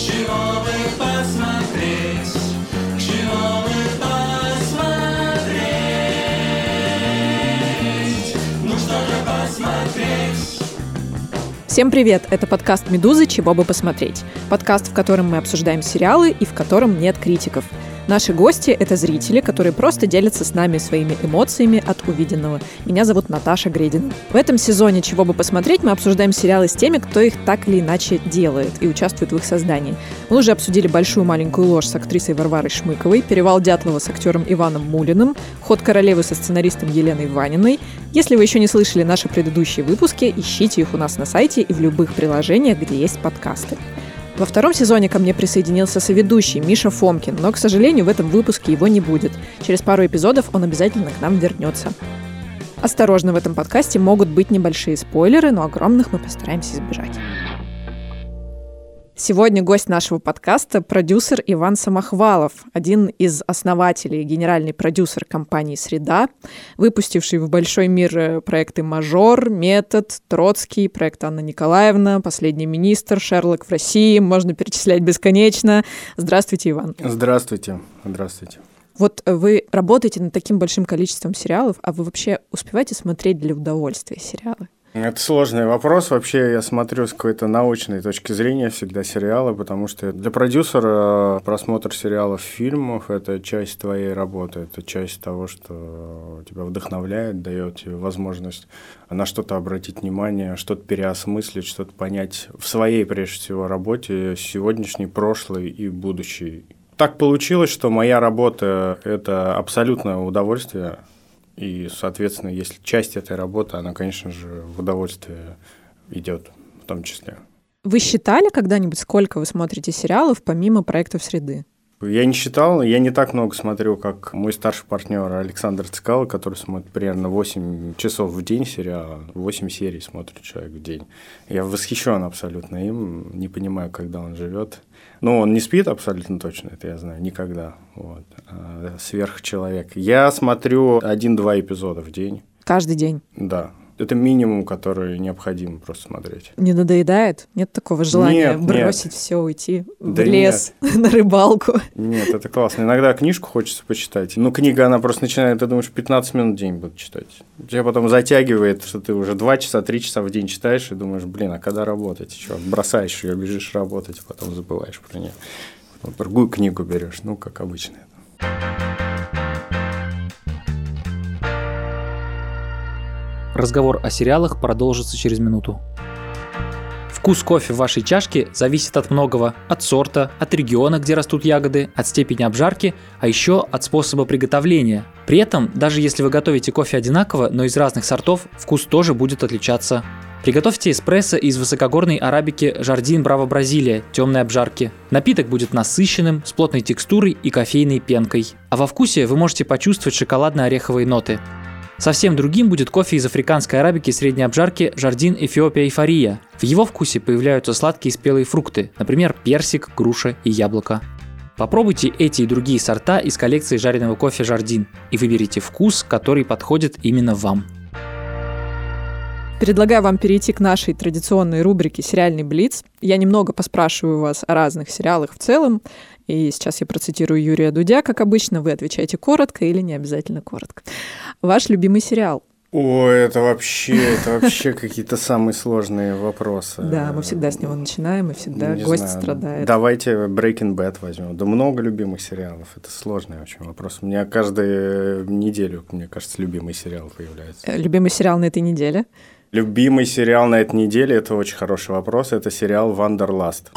Чего бы посмотреть? Чего бы посмотреть? Ну что же посмотреть? Всем привет! Это подкаст «Медузы. Чего бы посмотреть». Подкаст, в котором мы обсуждаем сериалы и в котором нет критиков – Наши гости — это зрители, которые просто делятся с нами своими эмоциями от увиденного. Меня зовут Наташа Гредина. В этом сезоне «Чего бы посмотреть» мы обсуждаем сериалы с теми, кто их так или иначе делает и участвует в их создании. Мы уже обсудили «Большую маленькую ложь» с актрисой Варварой Шмыковой, «Перевал Дятлова» с актером Иваном Мулиным, «Ход королевы» со сценаристом Еленой Ваниной. Если вы еще не слышали наши предыдущие выпуски, ищите их у нас на сайте и в любых приложениях, где есть подкасты. Во втором сезоне ко мне присоединился соведущий Миша Фомкин, но, к сожалению, в этом выпуске его не будет. Через пару эпизодов он обязательно к нам вернется. Осторожно, в этом подкасте могут быть небольшие спойлеры, но огромных мы постараемся избежать. Сегодня гость нашего подкаста – продюсер Иван Самохвалов, один из основателей, генеральный продюсер компании «Среда», выпустивший в большой мир проекты «Мажор», «Метод», «Троцкий», проект Анна Николаевна, «Последний министр», «Шерлок в России», можно перечислять бесконечно. Здравствуйте, Иван. Здравствуйте. Здравствуйте. Вот вы работаете над таким большим количеством сериалов, а вы вообще успеваете смотреть для удовольствия сериалы? Это сложный вопрос. Вообще я смотрю с какой-то научной точки зрения всегда сериалы, потому что для продюсера просмотр сериалов, фильмов – это часть твоей работы, это часть того, что тебя вдохновляет, дает тебе возможность на что-то обратить внимание, что-то переосмыслить, что-то понять в своей, прежде всего, работе, сегодняшней, прошлой и будущей. Так получилось, что моя работа – это абсолютное удовольствие, и, соответственно, если часть этой работы, она, конечно же, в удовольствие идет в том числе. Вы считали когда-нибудь, сколько вы смотрите сериалов помимо проектов «Среды»? Я не считал, я не так много смотрю, как мой старший партнер Александр Цикало, который смотрит примерно 8 часов в день сериала, 8 серий смотрит человек в день. Я восхищен абсолютно им, не понимаю, когда он живет. Ну, он не спит абсолютно точно, это я знаю, никогда. Вот. А, сверхчеловек. Я смотрю один-два эпизода в день. Каждый день? Да это минимум, который необходимо просто смотреть. Не надоедает? Нет такого желания нет, бросить нет. все, уйти да в лес, нет. на рыбалку? Нет, это классно. Иногда книжку хочется почитать. Но книга, она просто начинает, ты думаешь, 15 минут в день буду читать. Тебя потом затягивает, что ты уже 2 часа, 3 часа в день читаешь и думаешь, блин, а когда работать? Что, бросаешь ее, бежишь работать, а потом забываешь про нее. Потом другую книгу берешь, ну, как обычно. Разговор о сериалах продолжится через минуту. Вкус кофе в вашей чашке зависит от многого. От сорта, от региона, где растут ягоды, от степени обжарки, а еще от способа приготовления. При этом, даже если вы готовите кофе одинаково, но из разных сортов, вкус тоже будет отличаться. Приготовьте эспрессо из высокогорной арабики Жардин Браво Бразилия темной обжарки. Напиток будет насыщенным, с плотной текстурой и кофейной пенкой. А во вкусе вы можете почувствовать шоколадно-ореховые ноты. Совсем другим будет кофе из африканской арабики средней обжарки Жардин Эфиопия Эйфория. В его вкусе появляются сладкие спелые фрукты, например, персик, груша и яблоко. Попробуйте эти и другие сорта из коллекции жареного кофе Жардин и выберите вкус, который подходит именно вам. Предлагаю вам перейти к нашей традиционной рубрике «Сериальный блиц». Я немного поспрашиваю вас о разных сериалах в целом. И сейчас я процитирую Юрия Дудя, как обычно. Вы отвечаете коротко или не обязательно коротко. Ваш любимый сериал? О, это вообще, это вообще какие-то самые сложные вопросы. Да, мы всегда с него начинаем, и всегда не гость знаю. страдает. Давайте Breaking Bad возьмем. Да много любимых сериалов. Это сложный очень вопрос. У меня каждую неделю, мне кажется, любимый сериал появляется. Э, любимый сериал на этой неделе? Любимый сериал на этой неделе – это очень хороший вопрос. Это сериал «Wanderlust».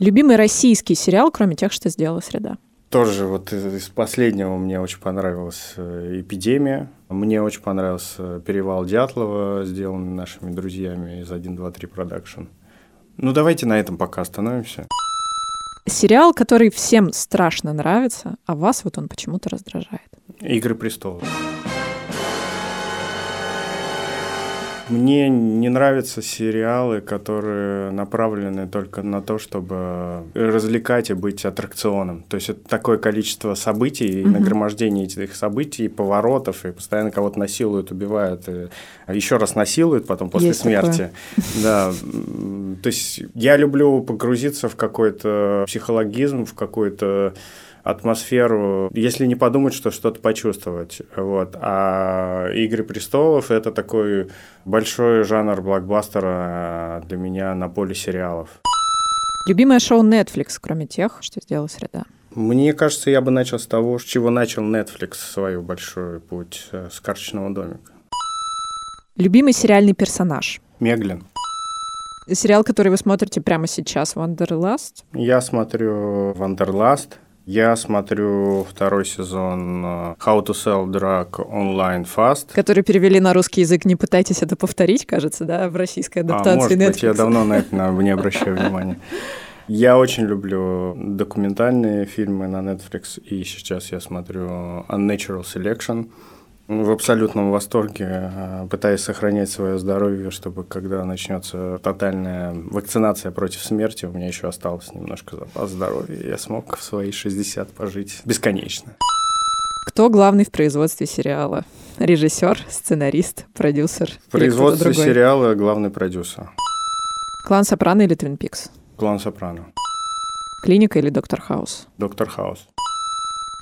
Любимый российский сериал, кроме тех, что сделала «Среда»? Тоже вот из последнего мне очень понравилась э, «Эпидемия». Мне очень понравился «Перевал Дятлова», сделанный нашими друзьями из 1, 2, 3 Production. Ну, давайте на этом пока остановимся. Сериал, который всем страшно нравится, а вас вот он почему-то раздражает. «Игры престолов». Мне не нравятся сериалы, которые направлены только на то, чтобы развлекать и быть аттракционом. То есть это такое количество событий, mm-hmm. нагромождение этих событий, поворотов, и постоянно кого-то насилуют, убивают, и еще раз насилуют потом после Есть смерти. Такое. Да. То есть я люблю погрузиться в какой-то психологизм, в какой-то атмосферу, если не подумать, что что-то почувствовать. Вот. А «Игры престолов» — это такой большой жанр блокбастера для меня на поле сериалов. Любимое шоу Netflix, кроме тех, что сделала «Среда»? Мне кажется, я бы начал с того, с чего начал Netflix свой большой путь, э, с карточного домика. Любимый сериальный персонаж? Меглин. Сериал, который вы смотрите прямо сейчас, «Wanderlust»? Я смотрю «Wanderlust». Я смотрю второй сезон э, How to Sell Drugs Online Fast. Который перевели на русский язык. Не пытайтесь это повторить, кажется, да, в российской а, адаптации а, может Netflix. Быть, я давно на это не обращаю внимания. Я очень люблю документальные фильмы на Netflix, и сейчас я смотрю Unnatural Selection – в абсолютном восторге, э, пытаясь сохранять свое здоровье, чтобы когда начнется тотальная вакцинация против смерти, у меня еще осталось немножко запас здоровья, и я смог в свои 60 пожить бесконечно. Кто главный в производстве сериала? Режиссер, сценарист, продюсер? В производстве сериала главный продюсер. Клан Сопрано или Твин Пикс? Клан Сопрано. Клиника или Доктор Хаус? Доктор Хаус.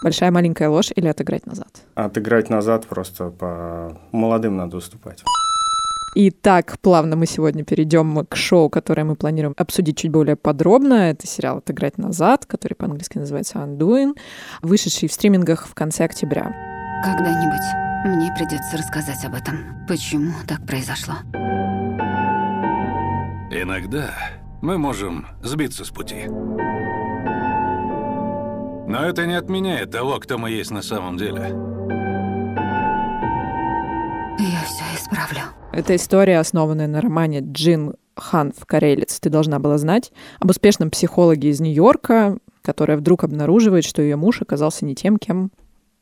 Большая маленькая ложь или отыграть назад? Отыграть назад просто по молодым надо уступать. И так плавно мы сегодня перейдем к шоу, которое мы планируем обсудить чуть более подробно. Это сериал «Отыграть назад», который по-английски называется «Undoing», вышедший в стримингах в конце октября. Когда-нибудь мне придется рассказать об этом. Почему так произошло? Иногда мы можем сбиться с пути. Но это не отменяет того, кто мы есть на самом деле. Я все исправлю. Это история, основанная на романе Джин Хан в «Карелец» ты должна была знать, об успешном психологе из Нью-Йорка, которая вдруг обнаруживает, что ее муж оказался не тем, кем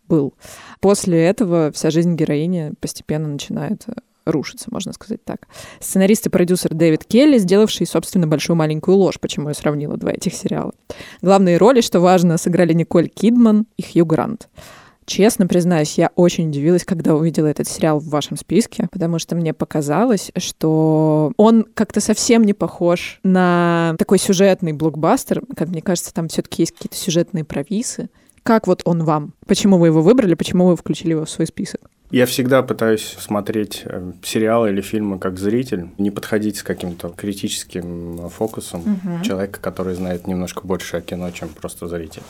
был. После этого вся жизнь героини постепенно начинает рушится, можно сказать так. Сценарист и продюсер Дэвид Келли, сделавший, собственно, «Большую маленькую ложь», почему я сравнила два этих сериала. Главные роли, что важно, сыграли Николь Кидман и Хью Грант. Честно признаюсь, я очень удивилась, когда увидела этот сериал в вашем списке, потому что мне показалось, что он как-то совсем не похож на такой сюжетный блокбастер. Как мне кажется, там все-таки есть какие-то сюжетные провисы. Как вот он вам? Почему вы его выбрали? Почему вы включили его в свой список? Я всегда пытаюсь смотреть э, сериалы или фильмы как зритель, не подходить с каким-то критическим фокусом угу. человека, который знает немножко больше о кино, чем просто зритель.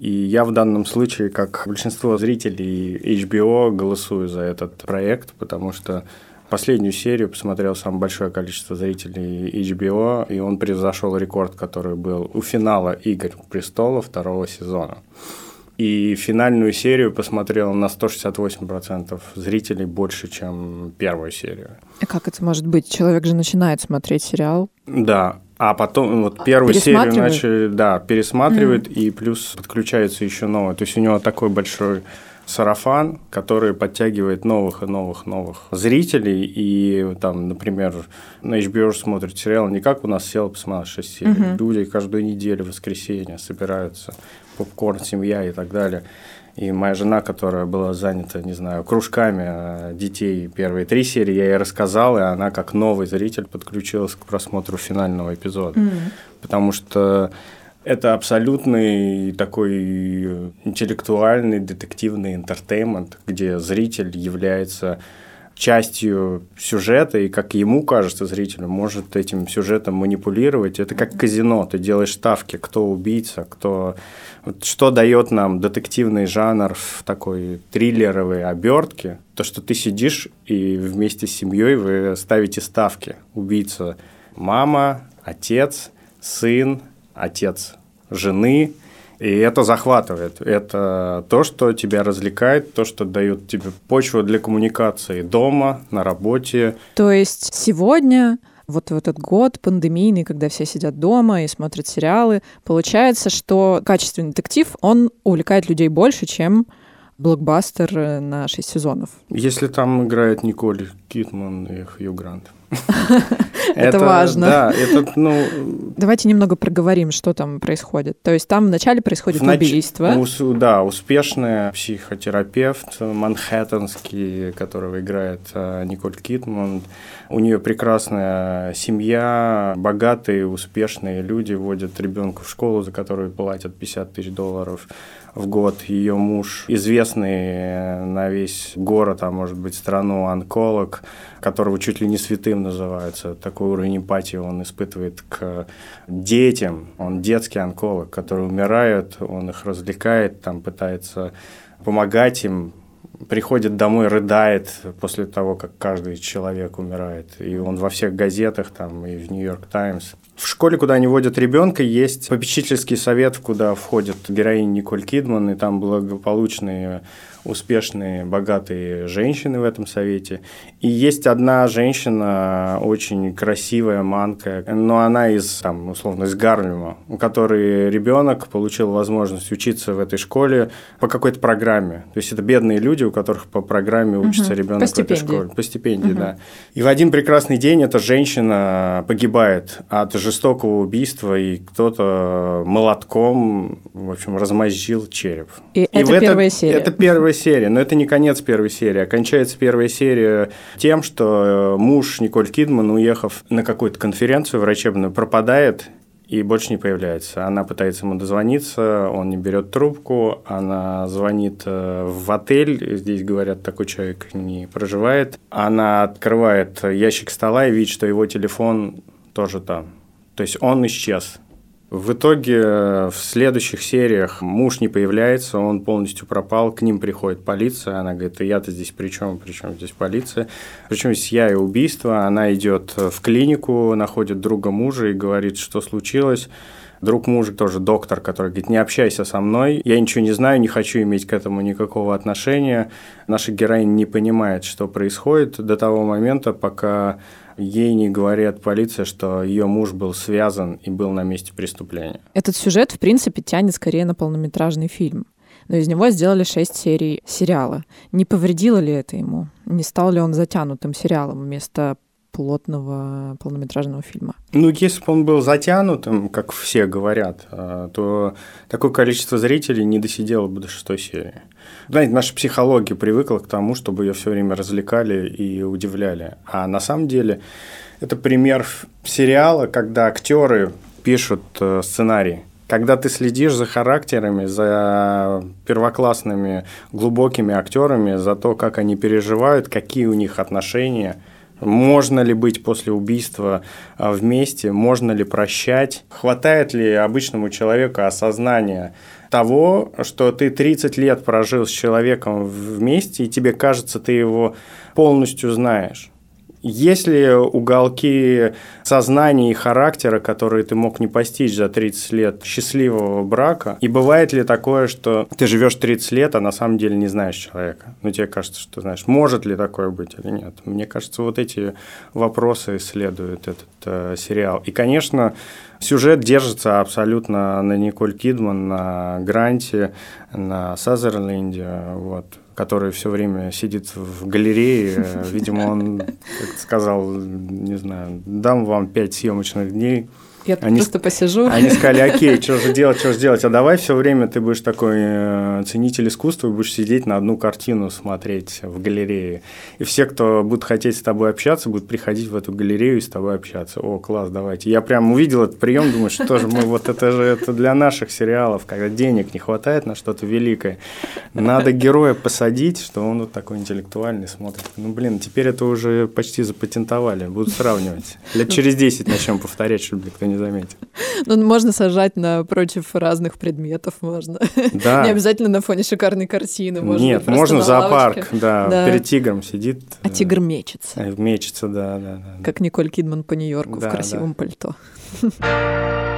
И я в данном случае, как большинство зрителей HBO, голосую за этот проект, потому что последнюю серию посмотрел самое большое количество зрителей HBO, и он превзошел рекорд, который был у финала «Игорь престолов» второго сезона. И финальную серию посмотрел на 168% зрителей больше, чем первую серию. А как это может быть? Человек же начинает смотреть сериал. Да, а потом вот первую серию начали, да, пересматривает, mm. и плюс подключается еще новое. То есть у него такой большой сарафан, который подтягивает новых и новых новых зрителей. И там, например, на HBO смотрят сериал не как у нас сел, посмотрел 6 серий. Угу. Люди каждую неделю, в воскресенье собираются, попкорн, семья и так далее. И моя жена, которая была занята, не знаю, кружками э, детей первые три серии, я ей рассказал, и она как новый зритель подключилась к просмотру финального эпизода. Mm. Потому что это абсолютный такой интеллектуальный детективный интертеймент, где зритель является частью сюжета, и как ему кажется, зрителю может этим сюжетом манипулировать. Это как казино, ты делаешь ставки, кто убийца, кто... Вот что дает нам детективный жанр в такой триллеровой обертке, то, что ты сидишь и вместе с семьей вы ставите ставки. Убийца мама, отец, сын, отец жены, и это захватывает. Это то, что тебя развлекает, то, что дает тебе почву для коммуникации дома, на работе. То есть сегодня вот в этот год пандемийный, когда все сидят дома и смотрят сериалы, получается, что качественный детектив, он увлекает людей больше, чем блокбастер на 6 сезонов. Если там играет Николь Китман и Хью Грант. Это важно. Да, это, ну... Давайте немного проговорим, что там происходит. То есть там вначале происходит убийство. да, успешный психотерапевт манхэттенский, которого играет э, Николь Кидман. У нее прекрасная семья, богатые, успешные люди водят ребенка в школу, за которую платят 50 тысяч долларов в год. Ее муж известный на весь город, а может быть страну онколог, которого чуть ли не святым называется. Такой уровень эмпатии он испытывает к детям. Он детский онколог, которые умирают, он их развлекает, там пытается помогать им, приходит домой, рыдает после того, как каждый человек умирает. И он во всех газетах, там, и в Нью-Йорк Таймс. В школе, куда они водят ребенка, есть попечительский совет, куда входит героиня Николь Кидман, и там благополучные успешные, богатые женщины в этом совете. И есть одна женщина, очень красивая, манка, но она из, там, условно, из Гарлема, у которой ребенок получил возможность учиться в этой школе по какой-то программе. То есть это бедные люди, у которых по программе учится Мгм. ребенок в этой школе. По стипендии, Мгм. да. И в один прекрасный день эта женщина погибает от жестокого убийства, и кто-то молотком, в общем, размозжил череп. И, это в этот- первая серия. Это первая серия, но это не конец первой серии. Окончается первая серия тем, что э, муж Николь Кидман, уехав на какую-то конференцию врачебную, пропадает и больше не появляется. Она пытается ему дозвониться, он не берет трубку, она звонит э, в отель, здесь говорят, такой человек не проживает. Она открывает ящик стола и видит, что его телефон тоже там. То есть он исчез. В итоге э, в следующих сериях муж не появляется, он полностью пропал, к ним приходит полиция, она говорит, «А я-то здесь при чем, при чем здесь полиция, причем здесь я и убийство, она идет в клинику, находит друга мужа и говорит, что случилось, Друг мужа тоже доктор, который говорит, не общайся со мной, я ничего не знаю, не хочу иметь к этому никакого отношения. Наша героиня не понимает, что происходит до того момента, пока ей не говорят полиция, что ее муж был связан и был на месте преступления. Этот сюжет, в принципе, тянет скорее на полнометражный фильм. Но из него сделали шесть серий сериала. Не повредило ли это ему? Не стал ли он затянутым сериалом вместо плотного полнометражного фильма? Ну, если бы он был затянутым, как все говорят, э, то такое количество зрителей не досидело бы до шестой серии. Знаете, наша психология привыкла к тому, чтобы ее все время развлекали и удивляли. А на самом деле это пример сериала, когда актеры пишут э, сценарий. Когда ты следишь за характерами, за первоклассными глубокими актерами, за то, как они переживают, какие у них отношения, можно ли быть после убийства а, вместе, можно ли прощать, хватает ли обычному человеку осознания того, что ты 30 лет прожил с человеком вместе, и тебе кажется, ты его полностью знаешь. Есть ли уголки сознания и характера, которые ты мог не постичь за 30 лет счастливого брака? И бывает ли такое, что ты живешь 30 лет, а на самом деле не знаешь человека? Ну, тебе кажется, что знаешь. Может ли такое быть или нет? Мне кажется, вот эти вопросы исследует этот э, сериал. И, конечно, сюжет держится абсолютно на Николь Кидман, на Гранте, на Сазерленде, вот который все время сидит в галерее. Видимо, он, сказал, не знаю, дам вам пять съемочных дней. Я Они просто посижу. Они сказали, окей, что же делать, что же делать, а давай все время ты будешь такой э, ценитель искусства, и будешь сидеть на одну картину смотреть в галерее. И все, кто будут хотеть с тобой общаться, будут приходить в эту галерею и с тобой общаться. О, класс, давайте. Я прям увидел этот прием, думаю, что же мы, вот это же это для наших сериалов, когда денег не хватает на что-то великое. Надо героя посадить, что он вот такой интеллектуальный смотрит. Ну, блин, теперь это уже почти запатентовали, будут сравнивать. Лет через 10 начнем повторять, чтобы никто не заметил. Ну, можно сажать напротив разных предметов, можно. Да. Не обязательно на фоне шикарной картины. Можно Нет, можно в зоопарк, да, Да. перед тигром сидит. А э, тигр мечется, э, Мечется, да, да, да. как Николь Кидман по Нью-Йорку Да, в красивом пальто.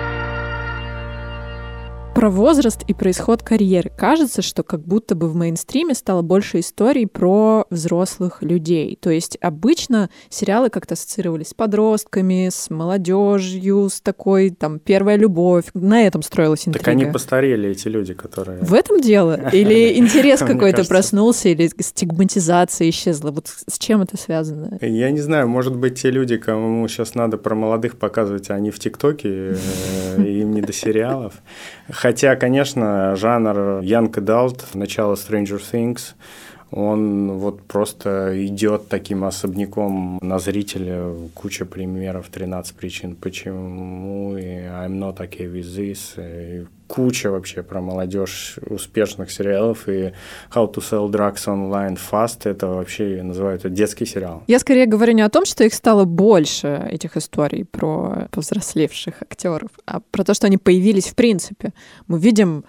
Про возраст и происход карьеры. Кажется, что как будто бы в мейнстриме стало больше историй про взрослых людей. То есть обычно сериалы как-то ассоциировались с подростками, с молодежью, с такой там первая любовь. На этом строилась интрига. Так они постарели, эти люди, которые... В этом дело? Или интерес какой-то проснулся, или стигматизация исчезла? Вот с чем это связано? Я не знаю, может быть, те люди, кому сейчас надо про молодых показывать, они в ТикТоке, э, им не до сериалов. Хотя, конечно, жанр Young Adult, начало Stranger Things, он вот просто идет таким особняком на зрителя. Куча примеров, 13 причин почему, и I'm not okay with this, и куча вообще про молодежь успешных сериалов, и How to Sell Drugs Online Fast, это вообще называют это детский сериал. Я скорее говорю не о том, что их стало больше, этих историй про повзрослевших актеров, а про то, что они появились в принципе. Мы видим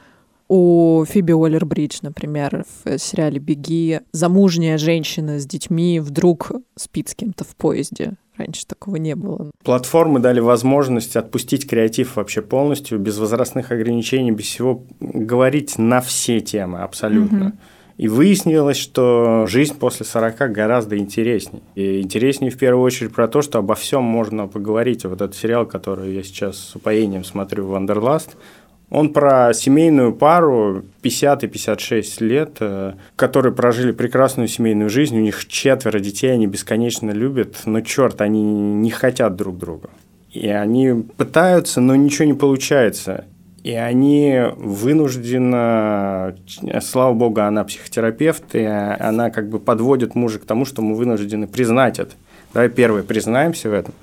у Фиби Уоллер-Бридж, например, в сериале «Беги», замужняя женщина с детьми вдруг спит с кем-то в поезде. Раньше такого не было. Платформы дали возможность отпустить креатив вообще полностью, без возрастных ограничений, без всего, говорить на все темы абсолютно. Мгм. И выяснилось, что жизнь после 40 гораздо интереснее. И интереснее в первую очередь про то, что обо всем можно поговорить. Вот этот сериал, который я сейчас с упоением смотрю, «Wanderlust», он про семейную пару 50 и 56 лет, э, которые прожили прекрасную семейную жизнь, у них четверо детей, они бесконечно любят, но черт, они не хотят друг друга. И они пытаются, но ничего не получается. И они вынуждены, слава богу, она психотерапевт, и она как бы подводит мужа к тому, что мы вынуждены признать это. Давай первое признаемся в этом,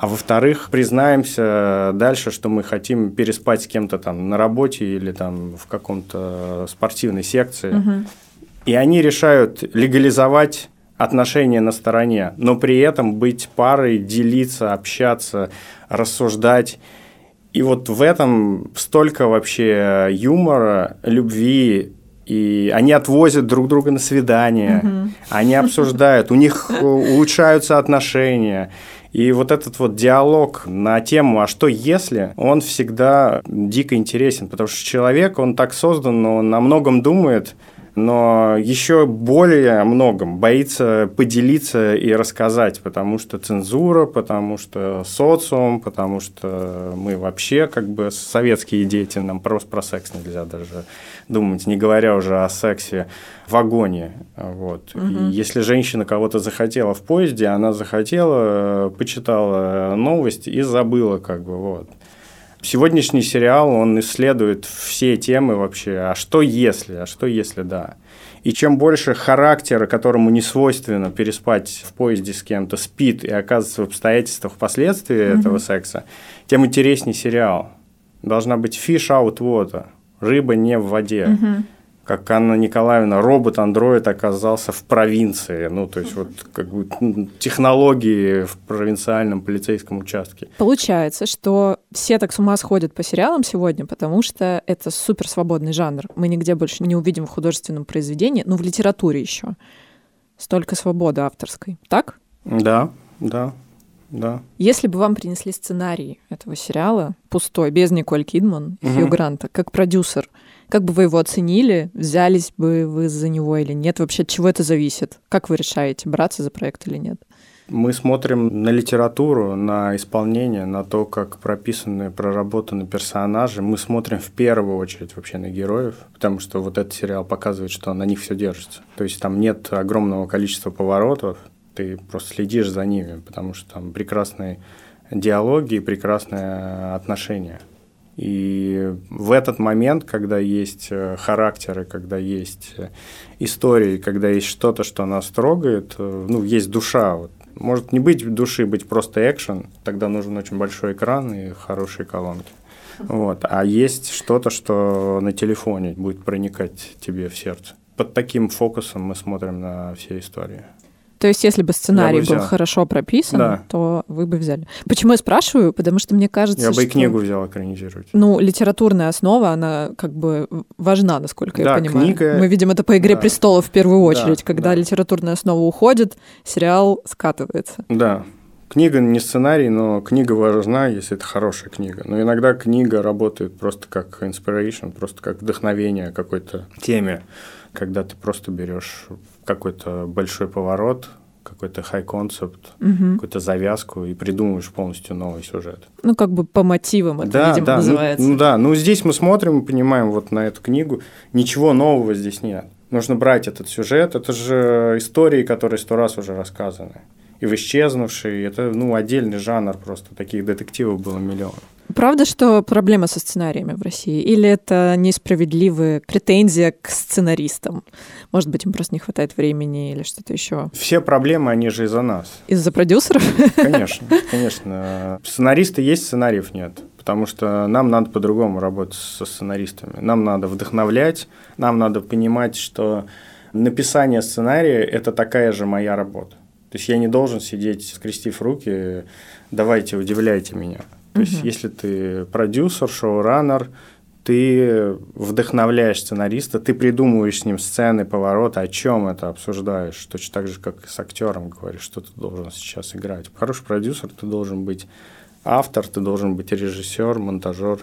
а во-вторых, признаемся дальше, что мы хотим переспать с кем-то там на работе или там в каком-то спортивной секции. Мгм. И они решают легализовать отношения на стороне, но при этом быть парой, делиться, общаться, рассуждать. И вот в этом столько вообще юмора, любви, и они отвозят друг друга на свидания, они обсуждают, у них улучшаются отношения. И вот этот вот диалог на тему «а что если?», он всегда дико интересен, потому что человек, он так создан, он о многом думает, но еще более многом боится поделиться и рассказать, потому что цензура, потому что социум, потому что мы вообще как бы советские дети, нам просто про секс нельзя даже думать, не говоря уже о сексе в вагоне. Вот. И если женщина кого-то захотела в поезде, она захотела, э, почитала новость и забыла как бы вот. Сегодняшний сериал, он исследует все темы вообще, а что если, а что если да. И чем больше характера, которому не свойственно переспать в поезде с кем-то, спит и оказывается в обстоятельствах впоследствии этого секса, тем интереснее сериал. Должна быть fish out water, рыба не в воде. Как Анна Николаевна, робот-андроид оказался в провинции. Ну, то есть, вот как бы технологии в провинциальном полицейском участке. Получается, что все так с ума сходят по сериалам сегодня, потому что это супер свободный жанр. Мы нигде больше не увидим в художественном произведении, ну, в литературе еще. Столько свободы авторской. Так? Да, да, да. Если бы вам принесли сценарий этого сериала, пустой, без Николь Кидман, Мгм. Хью Гранта, как продюсер, как бы вы его оценили? Взялись бы вы за него или нет? Вообще, от чего это зависит? Как вы решаете, браться за проект или нет? Мы смотрим на литературу, на исполнение, на то, как прописаны, проработаны персонажи. Мы смотрим в первую очередь вообще на героев, потому что вот этот сериал показывает, что на них все держится. То есть там нет огромного количества поворотов, ты просто следишь за ними, потому что там прекрасные диалоги и прекрасное отношение. И в этот момент, когда есть э, характеры, когда есть э, истории, когда есть что-то, что нас трогает, э, ну, есть душа. Вот. Может не быть души, быть просто экшен, тогда нужен очень большой экран и хорошие колонки. Вот. А есть что-то, что на телефоне будет проникать тебе в сердце. Под таким фокусом мы смотрим на все истории. То есть, если бы сценарий Я бы был хорошо прописан, Да. то вы бы взяли. Почему я спрашиваю? Потому что мне кажется, Я бы и что, книгу взял экранизировать. Ну, литературная основа, она как бы важна, насколько я Да, понимаю. книга- Мы видим это по «Игре да. престолов» в первую Да, очередь. Когда да. литературная основа уходит, сериал скатывается. Да. книга не сценарий, но книга важна, если это хорошая книга. Но иногда книга работает просто как inspiration, просто как вдохновение какой-то теме, когда ты просто берешь какой-то большой поворот, какой-то high концепт, Мгм. какую-то завязку и придумываешь полностью новый сюжет. Ну, как бы по мотивам это, видимо, ну- называется. Ну, да, ну здесь мы смотрим и понимаем вот на эту книгу, ничего нового здесь нет. Нужно брать этот сюжет, это же истории, которые сто раз уже рассказаны. И в «Исчезнувший», это ну, отдельный жанр просто, таких детективов было миллион. Правда, что проблема со сценариями в России? Или это несправедливая претензия к сценаристам? Может быть, им просто не хватает времени или что-то еще? Все проблемы, они же из-за нас. Из-за продюсеров? Конечно, конечно. Сценаристы есть, сценариев нет. Потому что нам надо по-другому работать со сценаристами. Нам надо вдохновлять, нам надо понимать, что написание сценария – это такая же моя работа. То есть я не должен сидеть, скрестив руки, давайте, удивляйте меня. То есть если ты продюсер, шоураннер, ты вдохновляешь сценариста, ты придумываешь с ним сцены, повороты, о чем это обсуждаешь. Точно так же, как и с актером говоришь, что ты должен сейчас играть. Хороший продюсер, ты должен быть автор, ты должен быть режиссер, монтажер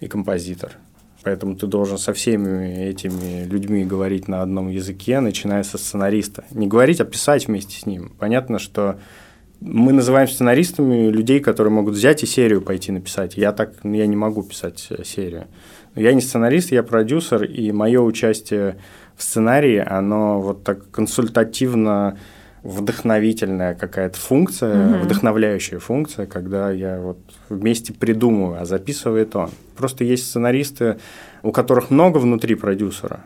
и композитор. Поэтому ты должен со всеми этими людьми говорить на одном языке, начиная со сценариста. Не говорить, а писать вместе с ним. Понятно, что мы называем сценаристами людей, которые могут взять и серию пойти написать. Я так, я не могу писать э, серию. Но я не сценарист, я продюсер, и мое участие в сценарии, оно вот так консультативно вдохновительная какая-то функция, Мгм. вдохновляющая функция, когда я вот вместе придумываю, а записывает он. Просто есть сценаристы, у которых много внутри продюсера.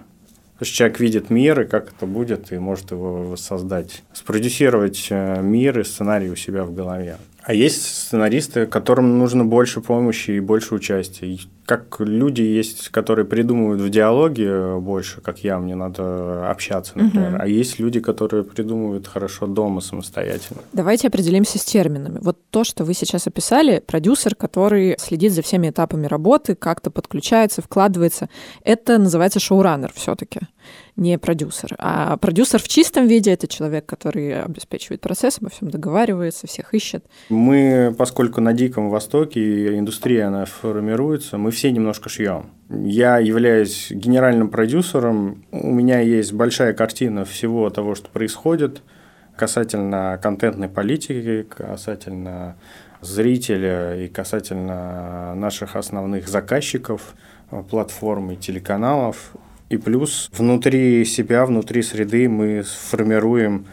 То есть человек видит мир, и как это будет, и может его воссоздать. Спродюсировать э, мир и сценарий у себя в голове. А есть сценаристы, которым нужно больше помощи и больше участия. И как люди есть, которые придумывают в диалоге э, больше, как я, мне надо общаться, например. Мгм. А есть люди, которые придумывают хорошо дома самостоятельно. Давайте определимся с терминами. Вот то, что вы сейчас описали, продюсер, который следит за всеми этапами работы, как-то подключается, вкладывается, это называется шоураннер все-таки, не продюсер. А продюсер в чистом виде это человек, который обеспечивает процесс, обо всем договаривается, всех ищет. Мы, поскольку на Диком Востоке индустрия она формируется, мы все немножко шьем. Я являюсь генеральным продюсером, у меня есть большая картина всего того, что происходит касательно контентной политики, касательно зрителя и касательно наших основных заказчиков, платформ и телеканалов. И плюс внутри себя, внутри среды мы сформируем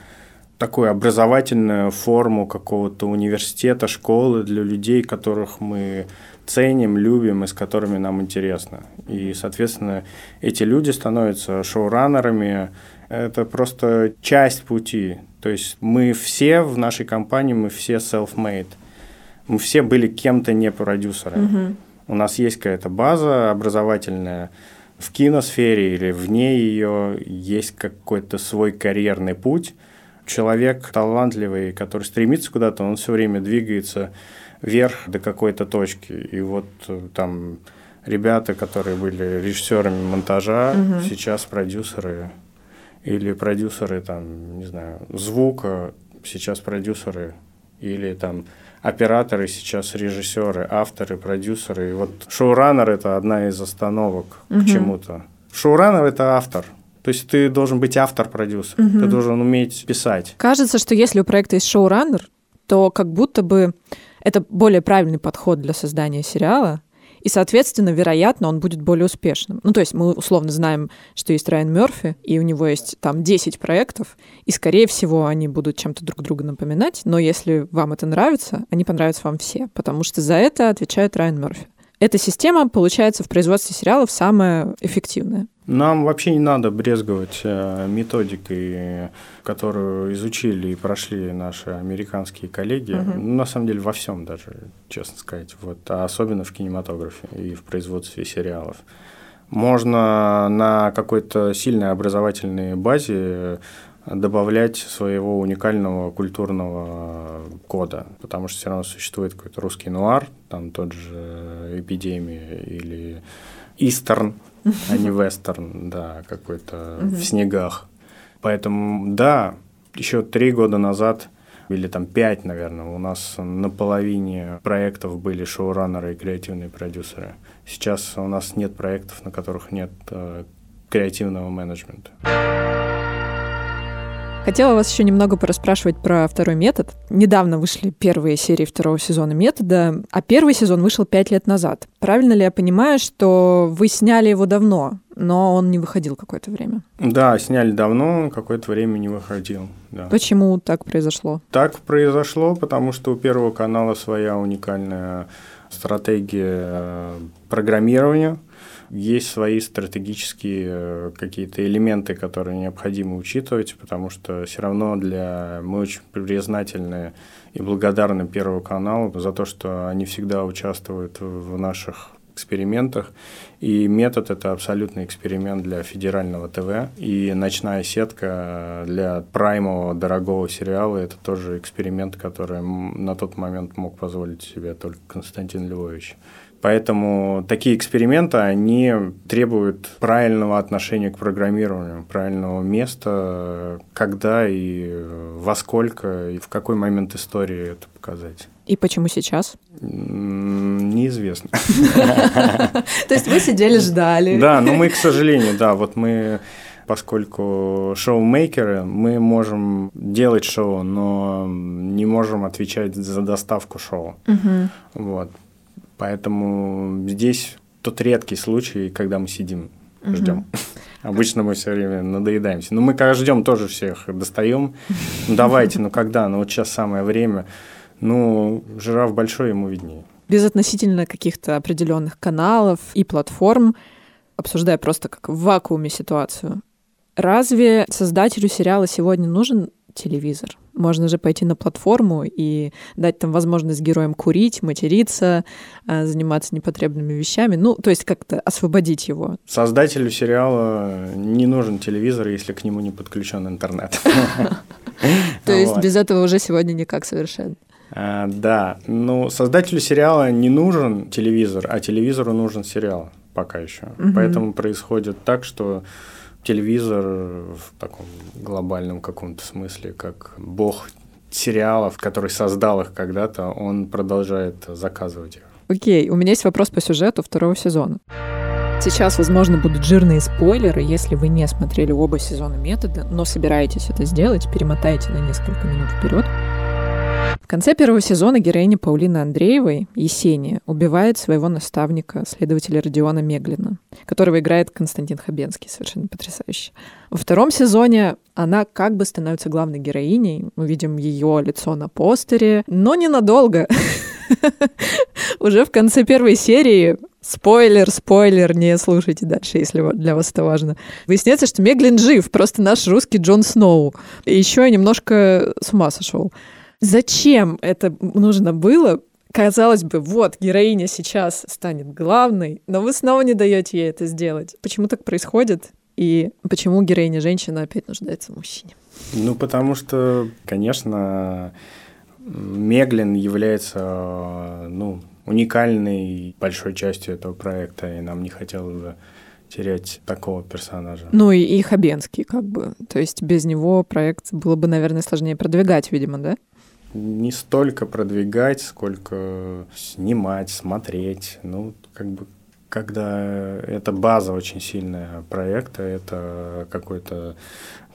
такую образовательную форму какого-то университета, школы для людей, которых мы ценим, любим и с которыми нам интересно. И, соответственно, эти люди становятся шоураннерами. Это просто часть пути. То есть мы все в нашей компании, мы все self-made. Мы все были кем-то не продюсерами. У нас есть какая-то база образовательная в киносфере или вне ее, есть какой-то свой карьерный путь. Человек талантливый, который стремится куда-то, он все время двигается вверх до какой-то точки. И вот э, там ребята, которые были режиссерами монтажа, Мгм. сейчас продюсеры или продюсеры там, не знаю, звука, сейчас продюсеры или там операторы, сейчас режиссеры, авторы, продюсеры. И вот шоураннер – это одна из остановок Мгм. к чему-то. Шоураннер – это автор. То есть ты должен быть автор-продюсер, ты Мгм. должен уметь писать. Кажется, что если у проекта есть шоураннер, то как будто бы это более правильный подход для создания сериала, и, соответственно, вероятно, он будет более успешным. Ну, то есть мы условно знаем, что есть Райан Мерфи, и у него есть там 10 проектов, и, скорее всего, они будут чем-то друг друга напоминать, но если вам это нравится, они понравятся вам все, потому что за это отвечает Райан Мерфи. Эта система, получается, в производстве сериалов самая эффективная. Нам вообще не надо брезговать э, методикой, которую изучили и прошли наши американские коллеги. Мгм. Ну, на самом деле во всем даже, честно сказать. Вот, а особенно в кинематографе и в производстве сериалов. Можно на какой-то сильной образовательной базе добавлять своего уникального культурного кода, потому что все равно существует какой-то русский нуар, там тот же «Эпидемия» или «Истерн», а не «Вестерн», да, какой-то в снегах. Поэтому, да, еще три года назад или там пять, наверное. У нас на половине проектов были шоураннеры и креативные продюсеры. Сейчас у нас нет проектов, на которых нет э, креативного менеджмента. Хотела вас еще немного пораспрашивать про второй метод. Недавно вышли первые серии второго сезона метода, а первый сезон вышел пять лет назад. Правильно ли я понимаю, что вы сняли его давно, но он не выходил какое-то время? Да, сняли давно, какое-то время не выходил. Да. Почему так произошло? Так произошло, потому что у Первого канала своя уникальная стратегия э, программирования – есть свои стратегические э, какие-то элементы, которые необходимо учитывать, потому что все равно для мы очень признательны и благодарны Первому каналу за то, что они всегда участвуют в наших экспериментах. И метод – это абсолютный эксперимент для федерального ТВ. И «Ночная сетка» для праймового дорогого сериала – это тоже эксперимент, который на тот момент мог позволить себе только Константин Львович. Поэтому такие эксперименты, они требуют правильного отношения к программированию, правильного места, когда и во сколько, и в какой момент истории это показать. И почему сейчас? Неизвестно. То есть вы сидели, ждали. Да, но мы, к сожалению, да, вот мы поскольку шоу-мейкеры, мы можем делать шоу, но не можем отвечать за доставку шоу. Угу. Вот. Поэтому здесь тот редкий случай, когда мы сидим, угу. ждем. Обычно мы все время надоедаемся. Но мы когда ждем, тоже всех достаем. Ну давайте, ну когда? Ну вот сейчас самое время. Ну, жираф большой, ему виднее. Без относительно каких-то определенных каналов и платформ, обсуждая просто как в вакууме ситуацию, разве создателю сериала сегодня нужен телевизор? Можно же пойти на платформу и дать там возможность героям курить, материться, а, заниматься непотребными вещами. Ну, то есть как-то освободить его. Создателю сериала не нужен телевизор, если к нему не подключен интернет. То есть без этого уже сегодня никак совершенно. А, да, ну создателю сериала не нужен телевизор, а телевизору нужен сериал пока еще. Поэтому происходит так, что телевизор в таком глобальном каком-то смысле, как бог сериалов, который создал их когда-то, он продолжает заказывать их. Окей, у меня есть вопрос по сюжету второго сезона. Сейчас, возможно, будут жирные спойлеры, если вы не смотрели оба сезона метода, но собираетесь это сделать, перемотайте на несколько минут вперед. В конце первого сезона героиня Паулины Андреевой, Есения, убивает своего наставника, следователя Родиона Меглина, которого играет Константин Хабенский, совершенно потрясающе. Во втором сезоне она как бы становится главной героиней. Мы видим ее лицо на постере, но ненадолго. Уже в конце первой серии Спойлер, спойлер, не слушайте дальше, если для вас это важно. Выясняется, что Меглин жив, просто наш русский Джон Сноу. И еще немножко с ума сошел. Зачем это нужно было? Казалось бы, вот, героиня сейчас станет главной, но вы снова не даете ей это сделать. Почему так происходит? И почему героиня женщина опять нуждается в мужчине? Ну, потому что, конечно, Меглин является ну, уникальной большой частью этого проекта, и нам не хотелось бы терять такого персонажа. Ну и, и Хабенский, как бы. То есть без него проект было бы, наверное, сложнее продвигать, видимо, да? Не столько продвигать, сколько снимать, смотреть. Ну, как бы когда это база очень сильная проекта, это какой-то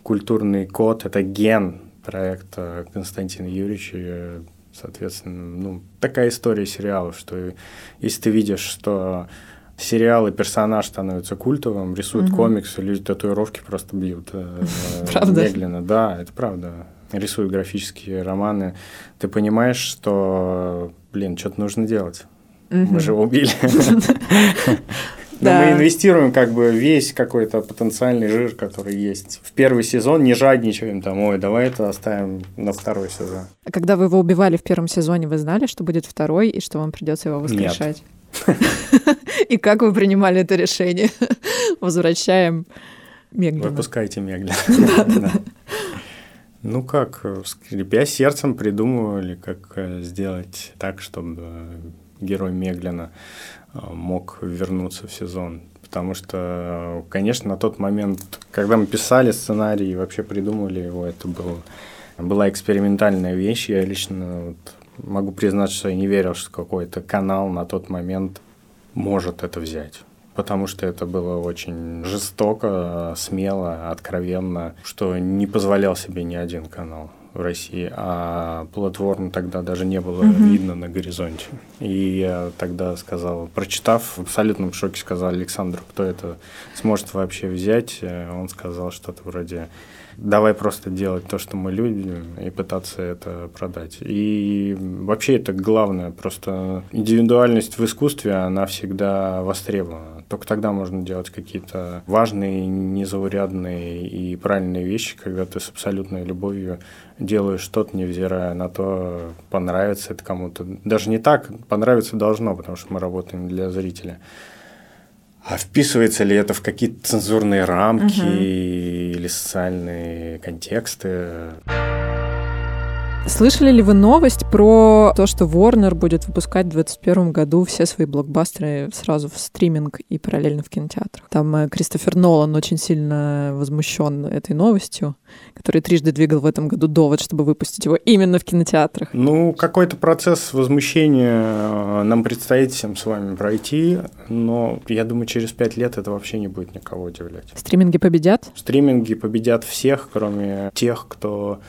культурный код, это ген проекта Константина Юрьевича. Соответственно, ну, такая история сериалов, что если ты видишь, что сериалы персонаж становится культовым, рисуют угу. комиксы, люди татуировки просто бьют. Э, правда? Медленно, да, это правда рисует графические романы, ты понимаешь, что, блин, что-то нужно делать. Мы же его убили. Но мы инвестируем как бы весь какой-то потенциальный жир, который есть. В первый сезон не жадничаем там, ой, давай это оставим на второй сезон. А когда вы его убивали в первом сезоне, вы знали, что будет второй и что вам придется его воскрешать? И как вы принимали это решение? Возвращаем Меглина. Выпускайте Меглина. Ну как, э, скрипя сердцем придумывали, как э, сделать так, чтобы герой Меглина э, мог вернуться в сезон. Потому что, конечно, на тот момент, когда мы писали сценарий и вообще придумали его, это был была экспериментальная вещь. Я лично вот могу признать, что я не верил, что какой-то канал на тот момент может это взять. Потому что это было очень жестоко, смело, откровенно, что не позволял себе ни один канал в России, а платформ тогда даже не было Мгм. видно на горизонте. И я тогда сказал, прочитав, в абсолютном шоке сказал Александру, кто это сможет вообще взять. Он сказал что-то вроде давай просто делать то, что мы любим, и пытаться это продать. И вообще это главное, просто индивидуальность в искусстве, она всегда востребована. Только тогда можно делать какие-то важные, незаурядные и правильные вещи, когда ты с абсолютной любовью делаешь что-то, невзирая на то, понравится это кому-то. Даже не так, понравиться должно, потому что мы работаем для зрителя. А вписывается ли это в какие-то цензурные рамки Мгм. или социальные контексты? Слышали ли вы новость про то, что Warner будет выпускать в 2021 году все свои блокбастеры сразу в стриминг и параллельно в кинотеатрах? Там э, Кристофер Нолан очень сильно возмущен этой новостью, который трижды двигал в этом году довод, чтобы выпустить его именно в кинотеатрах. Ну, какой-то процесс возмущения э, нам предстоит всем с вами пройти, но я думаю, через пять лет это вообще не будет никого удивлять. Стриминги победят? Стриминги победят всех, кроме тех, кто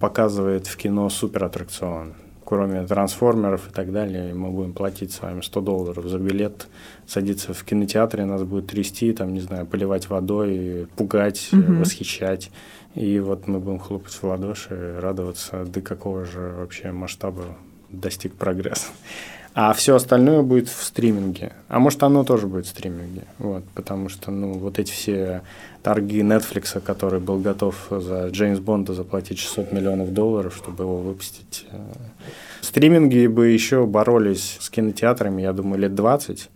показывает в кино суператтракцион. Кроме трансформеров и так далее, мы будем платить с вами 100 долларов за билет, садиться в кинотеатре, нас будет трясти, там, не знаю, поливать водой, пугать, Мгм. восхищать. И вот мы будем хлопать в ладоши, радоваться, до какого же вообще масштаба достиг прогресс. А все остальное будет в стриминге. А может, оно тоже будет в стриминге. Вот, потому что, ну, вот эти все торги Netflix, который был готов за Джеймс Бонда заплатить 600 миллионов долларов, чтобы его выпустить. э, Стриминги бы еще боролись с кинотеатрами, я думаю, лет 20.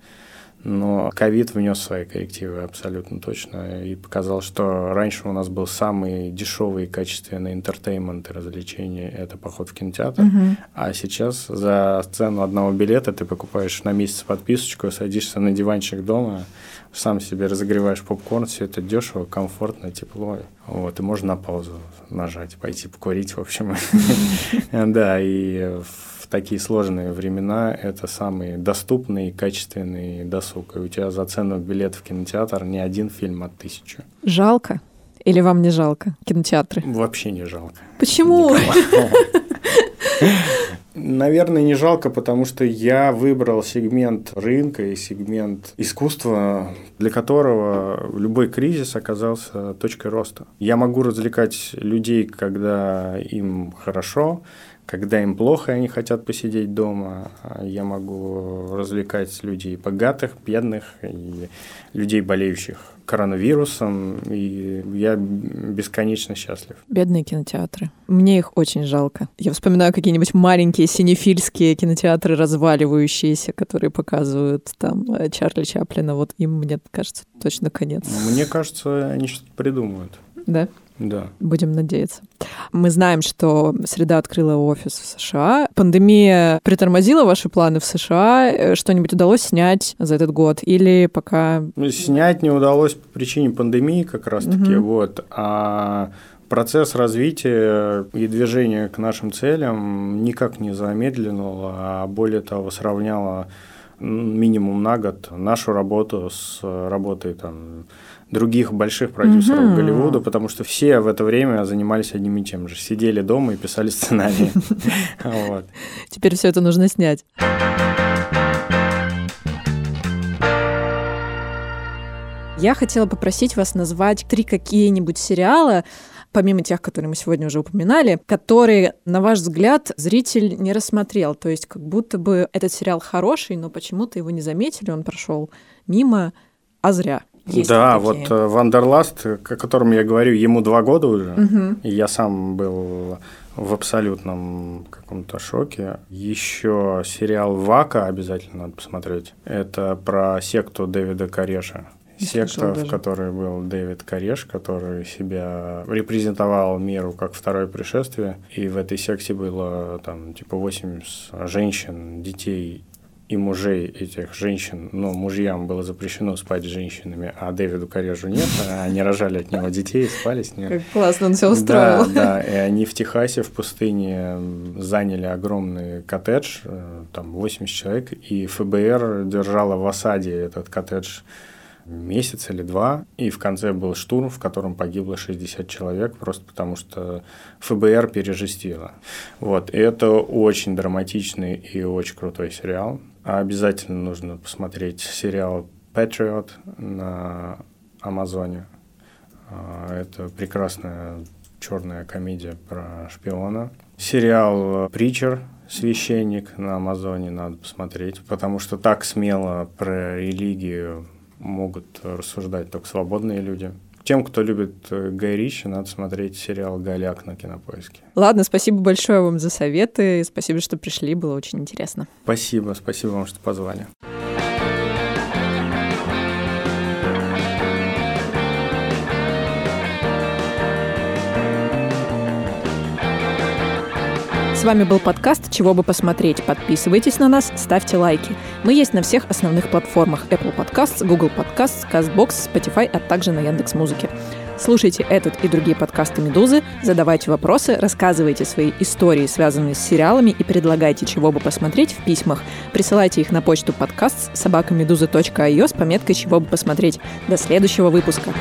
Но ковид внес свои коррективы абсолютно точно и показал, что раньше у нас был самый дешевый и качественный entertainment и развлечение – это поход в кинотеатр. А сейчас за цену одного билета ты покупаешь на месяц подписочку, садишься на диванчик дома, сам себе разогреваешь попкорн, все это дешево, комфортно, тепло. Вот, и можно на паузу нажать, пойти покурить, в общем. Да, и в такие сложные времена это самый доступный и качественный досуг. И у тебя за цену билета в кинотеатр не один фильм, а тысячу. Жалко? Или вам не жалко кинотеатры? Вообще не жалко. Почему? Наверное, не жалко, потому что я выбрал сегмент рынка и сегмент искусства, для которого любой кризис оказался точкой роста. Я могу развлекать людей, когда им хорошо, когда им плохо, они хотят посидеть дома. А Я могу развлекать людей богатых, бедных и людей, болеющих коронавирусом, и я бесконечно счастлив. Бедные кинотеатры. Мне их очень жалко. Я вспоминаю какие-нибудь маленькие синефильские кинотеатры, разваливающиеся, которые показывают там э, Чарли Чаплина. Вот им, мне кажется, точно конец. Мне кажется, они что-то придумают. Да? Да. Будем надеяться. Мы знаем, что среда открыла офис в США. Пандемия притормозила ваши планы в США? Э, Что-нибудь удалось снять за этот год? Или пока... Ну, снять не удалось по причине пандемии как раз-таки, Мгм. вот. А процесс развития и движения к нашим целям никак не замедлил, а более того сравняло минимум на год нашу работу с работой там других больших продюсеров Мгм. Голливуда, потому что все в это время занимались одним и тем же. Сидели дома и писали сценарии. Теперь все это нужно снять. Я хотела попросить вас назвать три какие-нибудь сериала, помимо тех, которые мы сегодня уже упоминали, которые, на ваш взгляд, зритель не рассмотрел. То есть как будто бы этот сериал хороший, но почему-то его не заметили, он прошел мимо, а зря. Есть да, ли вот такие? э, Wanderlust, о котором я говорю, ему два года уже. Мгм. И я сам был в абсолютном каком-то шоке. Еще сериал Waco обязательно надо посмотреть. Это про секту Дэвида Кореша. Не Секта, в которой был Дэвид Кореш, который себя репрезентовал миру как второе пришествие. И в этой секте было там типа 8 женщин, детей и мужей этих женщин, ну, мужьям было запрещено спать с женщинами, а Дэвиду Корежу нет, а они рожали от него детей спали с ним. Как классно он все устроил. Да, да, и они в Техасе, в пустыне заняли огромный коттедж, э, там 80 человек, и ФБР держала в осаде этот коттедж месяц или два, и в конце был штурм, в котором погибло 60 человек, просто потому что ФБР пережестило. Вот, и это очень драматичный и очень крутой сериал. Обязательно нужно посмотреть сериал Patriot на Амазоне. А, это прекрасная черная комедия про шпиона. Сериал «Притчер», священник на Амазоне надо посмотреть, потому что так смело про религию могут рассуждать только свободные люди. Тем, кто любит э, Гай Ричи, надо смотреть сериал «Голяк» на Кинопоиске. Ладно, спасибо большое вам за советы. Спасибо, что пришли, было очень интересно. Спасибо, спасибо вам, что позвали. С вами был подкаст «Чего бы посмотреть». Подписывайтесь на нас, ставьте лайки. Мы есть на всех основных платформах Apple Podcasts, Google Podcasts, CastBox, Spotify, а также на Яндекс.Музыке. Слушайте этот и другие подкасты «Медузы», задавайте вопросы, рассказывайте свои истории, связанные с сериалами и предлагайте, чего бы посмотреть в письмах. Присылайте их на почту подкаст собакамедуза.io с пометкой «Чего бы посмотреть». До следующего выпуска.